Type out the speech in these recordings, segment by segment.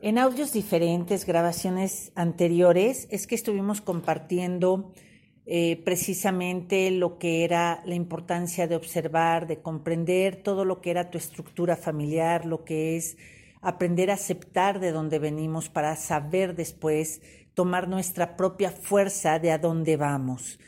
En audios diferentes, grabaciones anteriores, es que estuvimos compartiendo eh, precisamente lo que era la importancia de observar, de comprender todo lo que era tu estructura familiar, lo que es aprender a aceptar de dónde venimos para saber después tomar nuestra propia fuerza de a dónde vamos.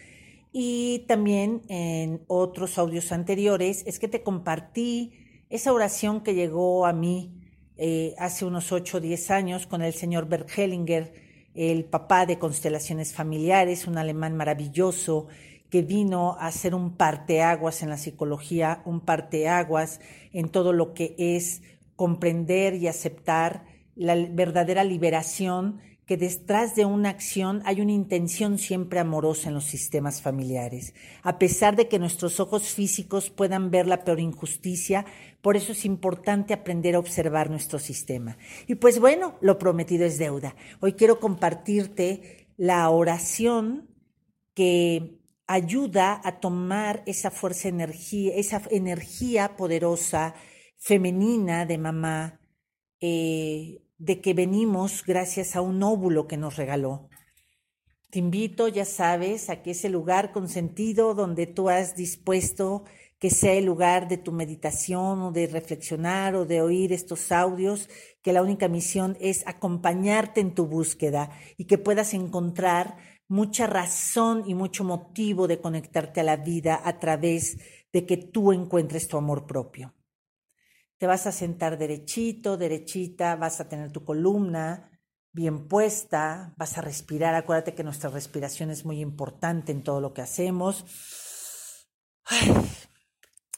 Y también en otros audios anteriores es que te compartí esa oración que llegó a mí eh, hace unos 8 o 10 años con el señor Bert Hellinger, el papá de constelaciones familiares, un alemán maravilloso que vino a hacer un parteaguas en la psicología, un parteaguas en todo lo que es comprender y aceptar la verdadera liberación que detrás de una acción hay una intención siempre amorosa en los sistemas familiares. A pesar de que nuestros ojos físicos puedan ver la peor injusticia, por eso es importante aprender a observar nuestro sistema. Y pues bueno, lo prometido es deuda. Hoy quiero compartirte la oración que ayuda a tomar esa fuerza energía, esa energía poderosa femenina de mamá. Eh, de que venimos gracias a un óvulo que nos regaló. Te invito, ya sabes, a que ese lugar consentido donde tú has dispuesto que sea el lugar de tu meditación o de reflexionar o de oír estos audios, que la única misión es acompañarte en tu búsqueda y que puedas encontrar mucha razón y mucho motivo de conectarte a la vida a través de que tú encuentres tu amor propio. Te vas a sentar derechito, derechita, vas a tener tu columna bien puesta, vas a respirar. Acuérdate que nuestra respiración es muy importante en todo lo que hacemos.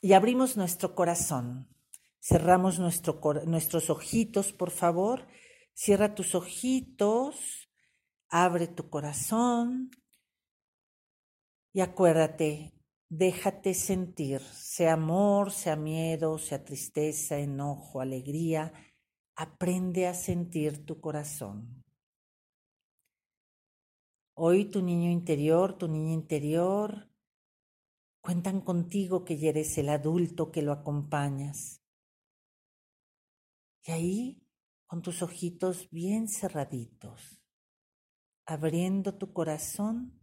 Y abrimos nuestro corazón. Cerramos nuestro, nuestros ojitos, por favor. Cierra tus ojitos, abre tu corazón y acuérdate, Déjate sentir, sea amor, sea miedo, sea tristeza, enojo, alegría. Aprende a sentir tu corazón. Hoy tu niño interior, tu niña interior, cuentan contigo que ya eres el adulto que lo acompañas. Y ahí, con tus ojitos bien cerraditos, abriendo tu corazón,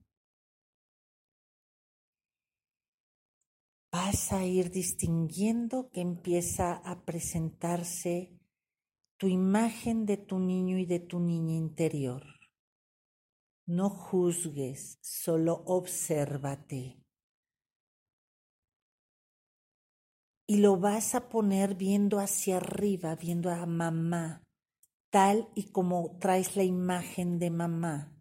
vas a ir distinguiendo que empieza a presentarse tu imagen de tu niño y de tu niña interior. No juzgues, solo obsérvate. Y lo vas a poner viendo hacia arriba, viendo a mamá, tal y como traes la imagen de mamá.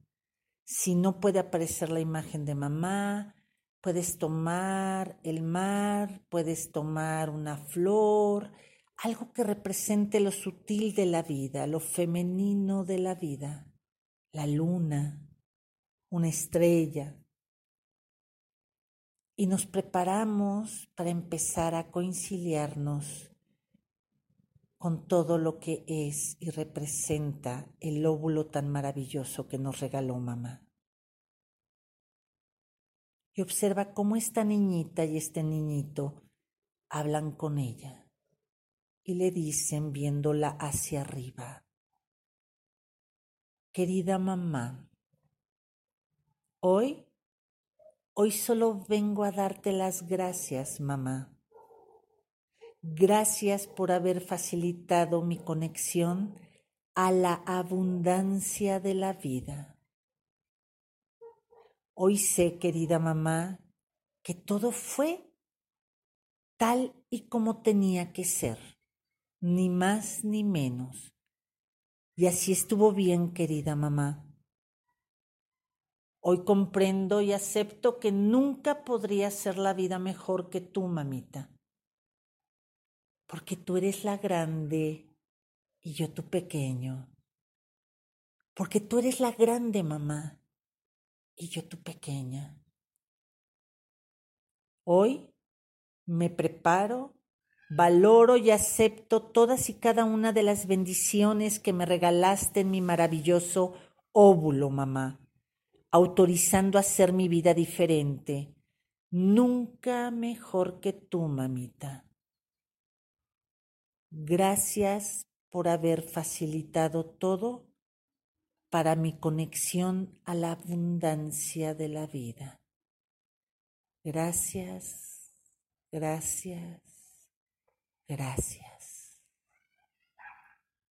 Si no puede aparecer la imagen de mamá, Puedes tomar el mar, puedes tomar una flor, algo que represente lo sutil de la vida, lo femenino de la vida, la luna, una estrella. Y nos preparamos para empezar a conciliarnos con todo lo que es y representa el óvulo tan maravilloso que nos regaló mamá y observa cómo esta niñita y este niñito hablan con ella y le dicen viéndola hacia arriba, querida mamá, hoy, hoy solo vengo a darte las gracias, mamá. Gracias por haber facilitado mi conexión a la abundancia de la vida. Hoy sé, querida mamá, que todo fue tal y como tenía que ser, ni más ni menos. Y así estuvo bien, querida mamá. Hoy comprendo y acepto que nunca podría ser la vida mejor que tú, mamita, porque tú eres la grande y yo tu pequeño, porque tú eres la grande, mamá y yo tu pequeña. Hoy me preparo, valoro y acepto todas y cada una de las bendiciones que me regalaste en mi maravilloso óvulo, mamá, autorizando a hacer mi vida diferente, nunca mejor que tú, mamita. Gracias por haber facilitado todo para mi conexión a la abundancia de la vida. Gracias, gracias, gracias.